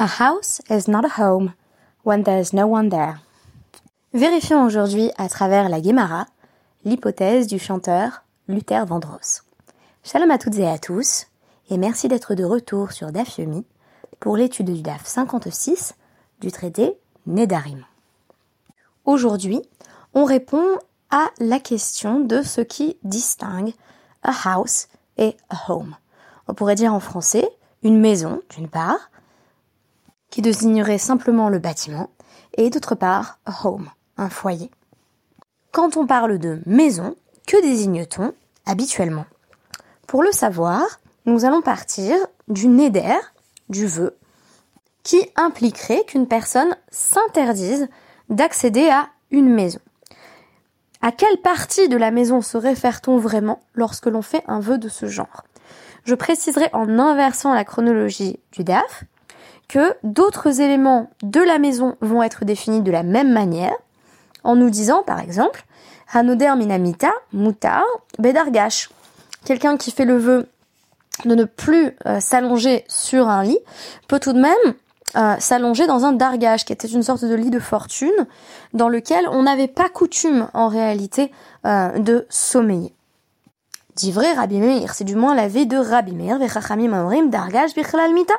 A house is not a home when there is no one there. Vérifions aujourd'hui à travers la Guémara l'hypothèse du chanteur Luther Vandross. Shalom à toutes et à tous, et merci d'être de retour sur DAF Yomi pour l'étude du DAF 56 du traité Nedarim. Aujourd'hui, on répond à la question de ce qui distingue a house et a home. On pourrait dire en français une maison, d'une part, qui désignerait simplement le bâtiment, et d'autre part, home, un foyer. Quand on parle de maison, que désigne-t-on habituellement? Pour le savoir, nous allons partir du neder, du vœu, qui impliquerait qu'une personne s'interdise d'accéder à une maison. À quelle partie de la maison se réfère-t-on vraiment lorsque l'on fait un vœu de ce genre? Je préciserai en inversant la chronologie du DAF que d'autres éléments de la maison vont être définis de la même manière, en nous disant par exemple Hanoder minamita, mutar, bedargash. Quelqu'un qui fait le vœu de ne plus euh, s'allonger sur un lit peut tout de même euh, s'allonger dans un dargash, qui était une sorte de lit de fortune, dans lequel on n'avait pas coutume en réalité euh, de sommeiller. Dit vrai Rabbi Meir, c'est du moins la vie de Rabbi Meir, dargash bichlal mita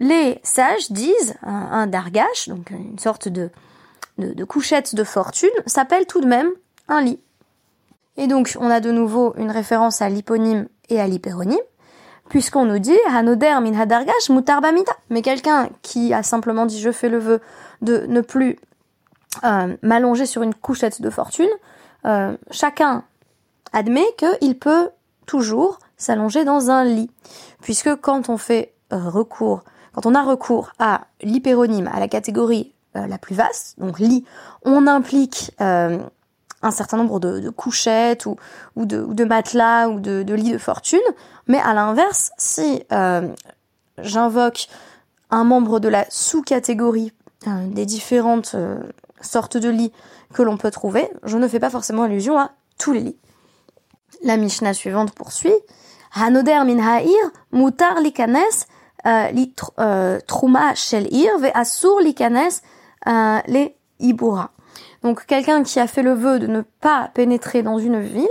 les sages disent un, dargash, donc une sorte de, de, couchette de fortune, s'appelle tout de même un lit. Et donc on a de nouveau une référence à l'hyponyme et à l'hyperonyme, puisqu'on nous dit Hanoder min hadargash mutarbamita. Mais quelqu'un qui a simplement dit je fais le vœu de ne plus euh, m'allonger sur une couchette de fortune, euh, chacun admet qu'il peut toujours s'allonger dans un lit. Puisque quand on fait recours quand on a recours à l'hyperonyme, à la catégorie euh, la plus vaste, donc lit, on implique euh, un certain nombre de, couchettes ou, de, matelas ou de, lits de fortune. Mais à l'inverse, si euh, j'invoque un membre de la sous-catégorie des différentes sortes de lits que l'on peut trouver, je ne fais pas forcément allusion à tous les lits. La Mishnah suivante poursuit. Hanoder min ha'ir mutar likanes euh, euh, ve asur likanes euh, les ibura. Donc quelqu'un qui a fait le vœu de ne pas pénétrer dans une ville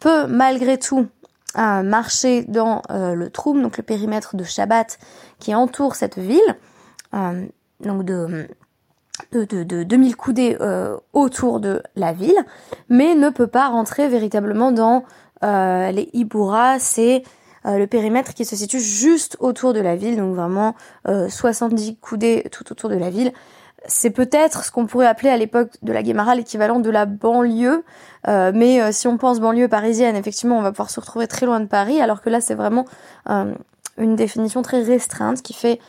peut malgré tout marcher dans le troum, donc le périmètre de Shabbat qui entoure cette ville, donc de de, de, de 2000 coudées autour de la ville, mais ne peut pas rentrer véritablement dans les Ibura, c'est euh, le périmètre qui se situe juste autour de la ville, donc vraiment 70 euh, coudées tout autour de la ville. C'est peut-être ce qu'on pourrait appeler à l'époque de la Guémara l'équivalent de la banlieue, euh, mais si on pense banlieue parisienne, effectivement, on va pouvoir se retrouver très loin de Paris, alors que là, c'est vraiment une définition très restreinte qui fait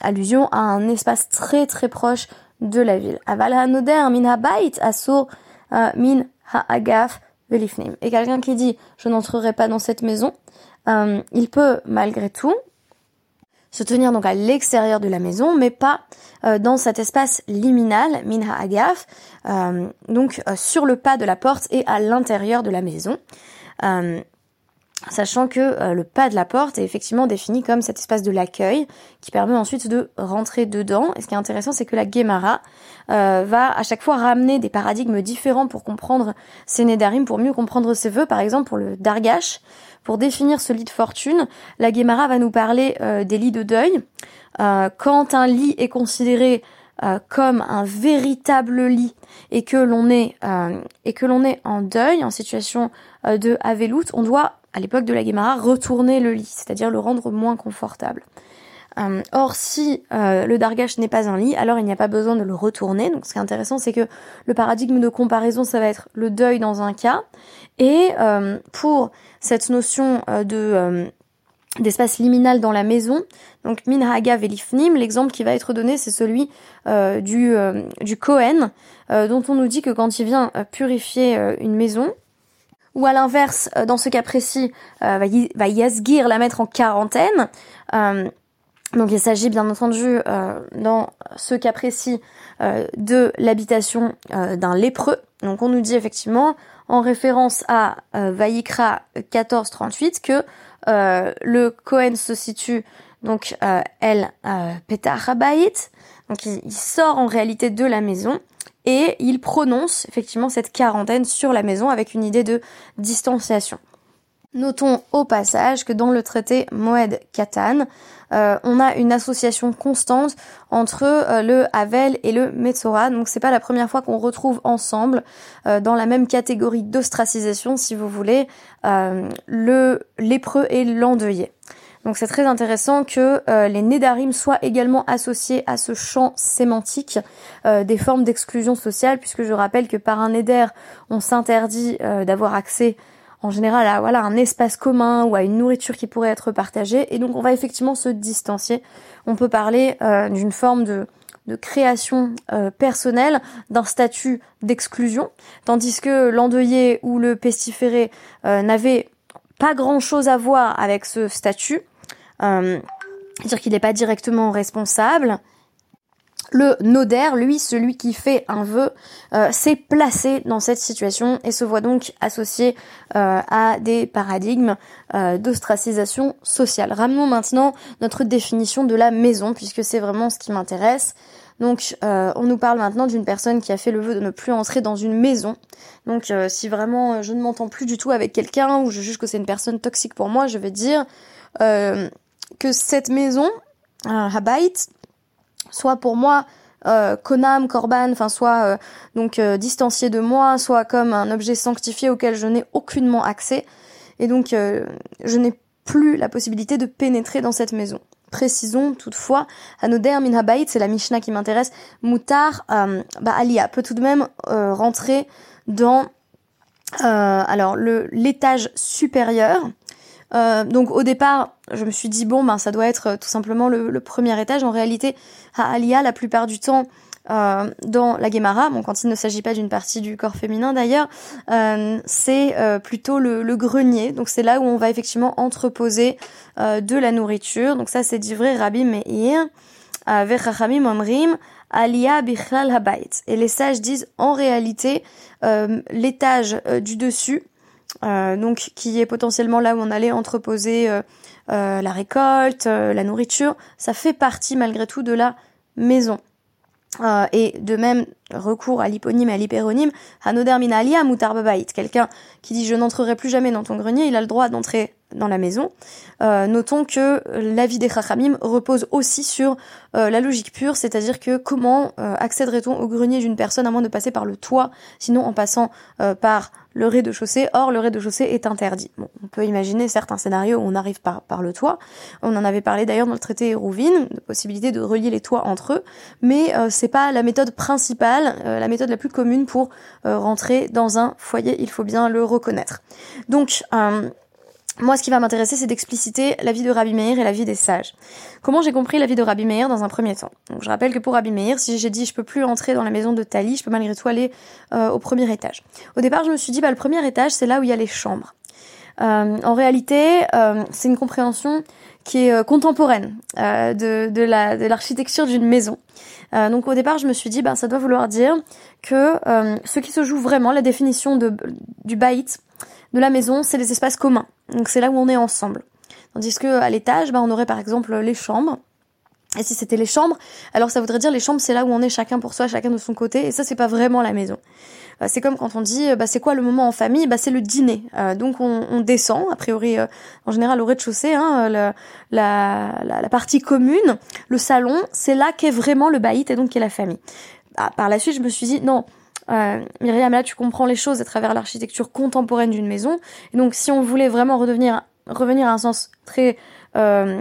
allusion à un espace très très proche de la ville. Aval hanoder min min Et quelqu'un qui dit je n'entrerai pas dans cette maison, euh, il peut malgré tout se tenir donc à l'extérieur de la maison, mais pas euh, dans cet espace liminal, minha agaf, euh, donc sur le pas de la porte et à l'intérieur de la maison. Sachant que le pas de la porte est effectivement défini comme cet espace de l'accueil qui permet ensuite de rentrer dedans. Et ce qui est intéressant, c'est que la Gemara va à chaque fois ramener des paradigmes différents pour comprendre ces Nedarim, pour mieux comprendre ses vœux. Par exemple, pour le Dargash, pour définir ce lit de fortune, la Guémara va nous parler euh, des lits de deuil. Euh, quand un lit est considéré euh, comme un véritable lit et que l'on est est en deuil, en situation de Avelout, on doit à l'époque de la Guémara retourner le lit, c'est-à-dire le rendre moins confortable. Euh, or, si euh, le dargash n'est pas un lit, alors il n'y a pas besoin de le retourner. Donc, ce qui est intéressant, c'est que le paradigme de comparaison, ça va être le deuil dans un cas, et euh, pour cette notion de d'espace liminal dans la maison, donc minhaga velifnim, l'exemple qui va être donné, c'est celui du du Kohen, dont on nous dit que quand il vient purifier une maison, ou à l'inverse, dans ce cas précis, va, va yasgir la mettre en quarantaine. Donc il s'agit bien entendu euh, dans ce cas précis euh, de l'habitation euh, d'un lépreux. Donc on nous dit effectivement en référence à Vaïkra 1438 que le Cohen se situe donc elle petach habayit, donc il, sort en réalité de la maison et il prononce effectivement cette quarantaine sur la maison avec une idée de distanciation. Notons au passage que dans le traité Moed Katan, euh, on a une association constante entre euh, le Havel et le Metzora. Donc c'est pas la première fois qu'on retrouve ensemble euh, dans la même catégorie d'ostracisation, si vous voulez, le lépreux et l'endeuillé. Donc c'est très intéressant que les Nédarim soient également associés à ce champ sémantique des formes d'exclusion sociale, puisque je rappelle que par un Néder, on s'interdit d'avoir accès en général à voilà un espace commun ou à une nourriture qui pourrait être partagée et donc on va effectivement se distancier. On peut parler euh, d'une forme de de création euh, personnelle d'un statut d'exclusion, tandis que l'endeuillé ou le pestiféré euh, n'avait pas grand chose à voir avec ce statut, c'est-à-dire qu'il n'est pas directement responsable, le nodaire, lui, celui qui fait un vœu, euh, s'est placé dans cette situation et se voit donc associé euh, à des paradigmes euh, d'ostracisation sociale. Ramenons maintenant notre définition de la maison, puisque c'est vraiment ce qui m'intéresse. Donc, on nous parle maintenant d'une personne qui a fait le vœu de ne plus entrer dans une maison. Donc, si vraiment je ne m'entends plus du tout avec quelqu'un ou je juge que c'est une personne toxique pour moi, je vais dire que cette maison, habait, soit pour moi euh, Konam, Korban, enfin soit euh, donc euh, distancié de moi, soit comme un objet sanctifié auquel je n'ai aucunement accès, et donc je n'ai plus la possibilité de pénétrer dans cette maison. Précisons toutefois, Anoder min c'est la Mishnah qui m'intéresse, Moutar, bah Alia peut tout de même rentrer dans alors le l'étage supérieur, euh, donc au départ, je me suis dit bon ben ça doit être euh, tout simplement le, premier étage. En réalité, à Alia, la plupart du temps, euh, dans la Gemara, bon quand il ne s'agit pas d'une partie du corps féminin d'ailleurs, c'est plutôt le, grenier. Donc c'est là où on va effectivement entreposer de la nourriture. Donc ça c'est vrai Rabbi Meir, Vechachamim Omrim, Alia Bichlal Habayit. Et les sages disent en réalité l'étage du dessus euh, donc qui est potentiellement là où on allait entreposer euh, euh, la récolte, la nourriture, ça fait partie malgré tout de la maison. et de même, recours à l'hyponyme et à l'hyperonyme, Hanoder Minalia Mutarbabait, quelqu'un qui dit je n'entrerai plus jamais dans ton grenier, il a le droit d'entrer dans la maison. Euh, notons que l'avis des Chachamim repose aussi sur euh, la logique pure, c'est-à-dire que comment euh, accéderait-on au grenier d'une personne à moins de passer par le toit, sinon en passant par le rez-de-chaussée? Or, le rez-de-chaussée est interdit. Bon, on peut imaginer certains scénarios où on arrive par, par le toit. On en avait parlé d'ailleurs dans le traité Rouvine, de possibilité de relier les toits entre eux, mais c'est pas la méthode principale, la méthode la plus commune pour rentrer dans un foyer. Il faut bien le reconnaître. Donc moi, ce qui va m'intéresser, c'est d'expliciter la vie de Rabbi Meir et la vie des sages. Comment j'ai compris la vie de Rabbi Meir dans un premier temps Je rappelle que pour Rabbi Meir, si j'ai dit je peux plus entrer dans la maison de Tali, je peux malgré tout aller euh, au premier étage. Au départ, je me suis dit bah le premier étage, c'est là où il y a les chambres. Euh, en réalité, euh, c'est une compréhension qui est contemporaine de, de, la, de l'architecture d'une maison. donc au départ, je me suis dit, bah, ça doit vouloir dire que ce qui se joue vraiment, la définition de, du baït, de la maison, c'est les espaces communs. Donc c'est là où on est ensemble. Tandis que à l'étage, bah, on aurait par exemple les chambres. Et si c'était les chambres, alors ça voudrait dire les chambres, c'est là où on est chacun pour soi, chacun de son côté. Et ça, c'est pas vraiment la maison. Euh, c'est comme quand on dit, bah, c'est quoi le moment en famille? Bah, c'est le dîner. Euh, donc on, descend, a priori, euh, en général au rez-de-chaussée, hein, la, la, partie commune, le salon, c'est là qu'est vraiment le baït et donc qu'est la famille. Bah, par la suite, je me suis dit, non, euh, Myriam, là, tu comprends les choses à travers l'architecture contemporaine d'une maison. Donc, si on voulait vraiment redevenir, revenir à un sens très euh,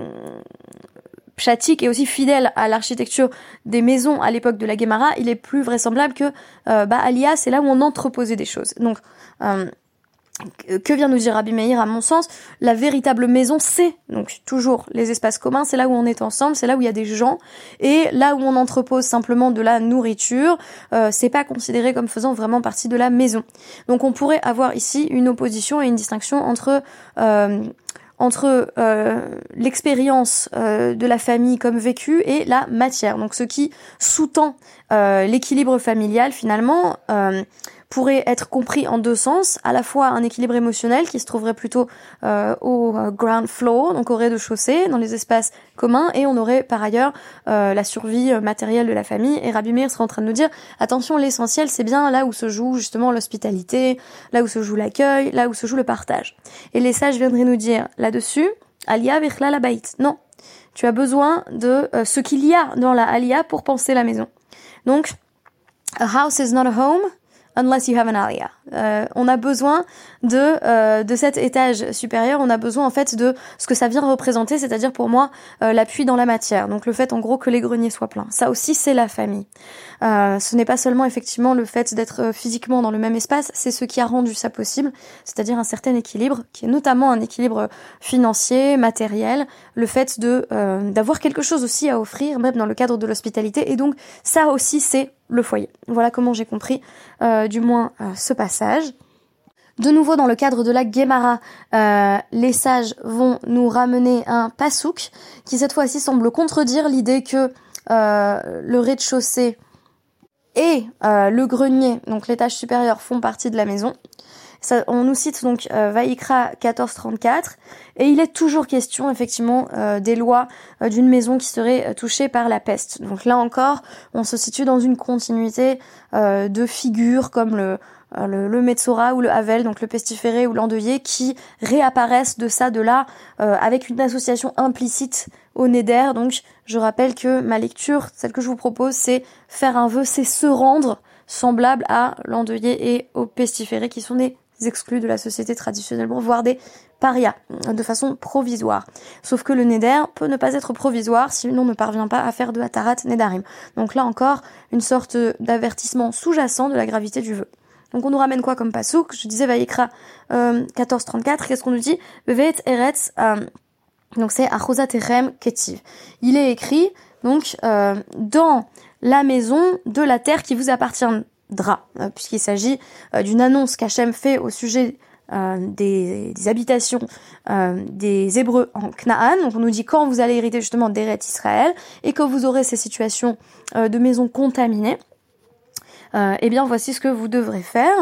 chatique et aussi fidèle à l'architecture des maisons à l'époque de la Guémara, il est plus vraisemblable que euh, bah, Alia, c'est là où on entreposait des choses. Donc, euh, que vient nous dire Rabbi Meir à mon sens La véritable maison, c'est donc toujours les espaces communs, c'est là où on est ensemble, c'est là où il y a des gens, et là où on entrepose simplement de la nourriture, euh, c'est pas considéré comme faisant vraiment partie de la maison. Donc on pourrait avoir ici une opposition et une distinction entre euh, entre euh, l'expérience euh, de la famille comme vécue et la matière. Donc ce qui sous-tend l'équilibre familial finalement pourrait être compris en deux sens, à la fois un équilibre émotionnel qui se trouverait plutôt euh, au ground floor, donc au rez-de-chaussée, dans les espaces communs, et on aurait par ailleurs la survie matérielle de la famille. Et Rabbi Meir serait en train de nous dire, attention, l'essentiel c'est bien là où se joue justement l'hospitalité, là où se joue l'accueil, là où se joue le partage. Et les sages viendraient nous dire là-dessus, Alia Vichla la Non, tu as besoin de ce qu'il y a dans la Alia pour penser la maison. Donc, a house is not a home unless you have an aliyah. Euh, on a besoin de euh, de cet étage supérieur, on a besoin en fait de ce que ça vient représenter, c'est-à-dire pour moi euh, l'appui dans la matière. Donc le fait en gros que les greniers soient pleins. Ça aussi c'est la famille. ce n'est pas seulement effectivement le fait d'être physiquement dans le même espace, c'est ce qui a rendu ça possible, c'est-à-dire un certain équilibre, qui est notamment un équilibre financier, matériel, le fait de d'avoir quelque chose aussi à offrir, même dans le cadre de l'hospitalité. Et donc ça aussi c'est le foyer. Voilà comment j'ai compris du moins ce passage. De nouveau, dans le cadre de la Gemara, euh, les sages vont nous ramener un pasouk qui cette fois-ci semble contredire l'idée que euh, le rez-de-chaussée et euh, le grenier, donc l'étage supérieur, font partie de la maison. on nous cite donc Vaikra 1434 et il est toujours question effectivement des lois d'une maison qui serait touchée par la peste. Donc là encore, on se situe dans une continuité de figures comme le, le, le Metsora ou le Havel, donc le pestiféré ou l'endeuillé, qui réapparaissent de ça, de là, euh, avec une association implicite au Neder. Donc je rappelle que ma lecture, celle que je vous propose, c'est faire un vœu, c'est se rendre semblable à l'endeuillé et au pestiféré, qui sont des exclus de la société traditionnellement, voire des parias, de façon provisoire. Sauf que le Neder peut ne pas être provisoire si l'on ne parvient pas à faire de Hatarat Nedarim. Donc là encore, une sorte d'avertissement sous-jacent de la gravité du vœu. Donc on nous ramène quoi comme pasouk? Je disais Vaikra euh, 14.34, qu'est-ce qu'on nous dit? Bevet Eretz, euh, donc c'est Achosat Terem Ketiv. Il est écrit donc euh, dans la maison de la terre qui vous appartiendra, euh, puisqu'il s'agit d'une annonce qu'Hachem fait au sujet des, habitations des Hébreux en Canaan. Donc on nous dit quand vous allez hériter justement d'Eretz Israël et que vous aurez ces situations de maisons contaminées euh, eh bien voici ce que vous devrez faire.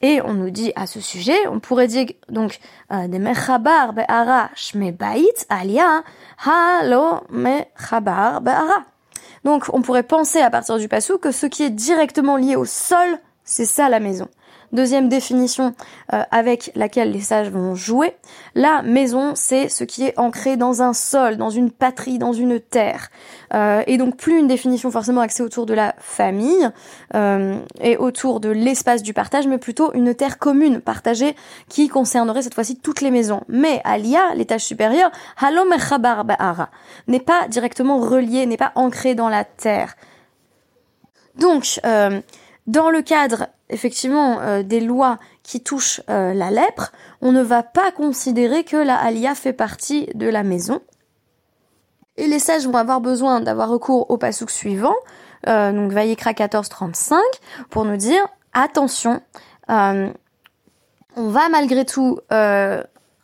Et on nous dit à ce sujet, on pourrait dire donc euh, de mechabar be'ara bait alia halo mechabar be'ara. Donc on pourrait penser à partir du passou que ce qui est directement lié au sol, c'est ça la maison. Deuxième définition euh, avec laquelle les sages vont jouer, la maison, c'est ce qui est ancré dans un sol, dans une patrie, dans une terre. Euh, et donc plus une définition forcément axée autour de la famille euh, et autour de l'espace du partage, mais plutôt une terre commune partagée qui concernerait cette fois-ci toutes les maisons. Mais Alia, l'étage supérieur, Halom n'est pas directement relié, n'est pas ancré dans la terre. Donc, dans le cadre effectivement euh, des lois qui touchent euh, la lèpre, on ne va pas considérer que la alia fait partie de la maison. Et les sages vont avoir besoin d'avoir recours au pasouk suivant, euh, donc Vayikra 14.35, pour nous dire attention, on va malgré tout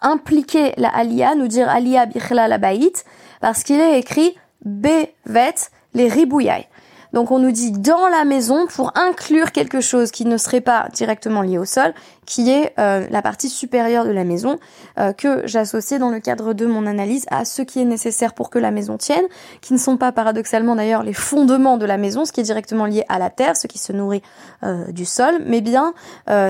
impliquer la alia, nous dire alia bichla la baït, parce qu'il est écrit bevet les ribouyailles. Donc on nous dit dans la maison pour inclure quelque chose qui ne serait pas directement lié au sol, qui est euh, la partie supérieure de la maison, euh, que j'associe dans le cadre de mon analyse à ce qui est nécessaire pour que la maison tienne, qui ne sont pas paradoxalement d'ailleurs les fondements de la maison, ce qui est directement lié à la terre, ce qui se nourrit euh, du sol, mais bien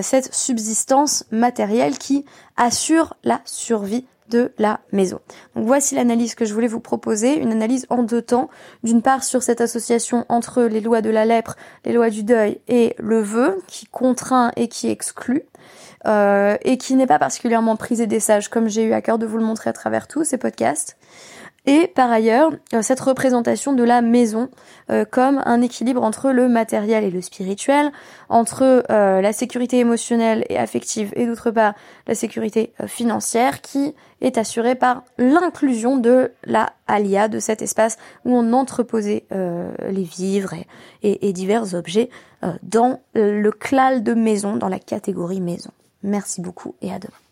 cette subsistance matérielle qui assure la survie de la maison. Donc voici l'analyse que je voulais vous proposer, une analyse en deux temps. D'une part sur cette association entre les lois de la lèpre, les lois du deuil et le vœu, qui contraint et qui exclut. Euh, et qui n'est pas particulièrement prisé des sages, comme j'ai eu à cœur de vous le montrer à travers tous ces podcasts. Et par ailleurs, euh, cette représentation de la maison euh, comme un équilibre entre le matériel et le spirituel, entre euh, la sécurité émotionnelle et affective et d'autre part la sécurité financière qui est assurée par l'inclusion de la alia, de cet espace où on entreposait les vivres et, et divers objets dans le clal de maison, dans la catégorie maison. Merci beaucoup et à demain.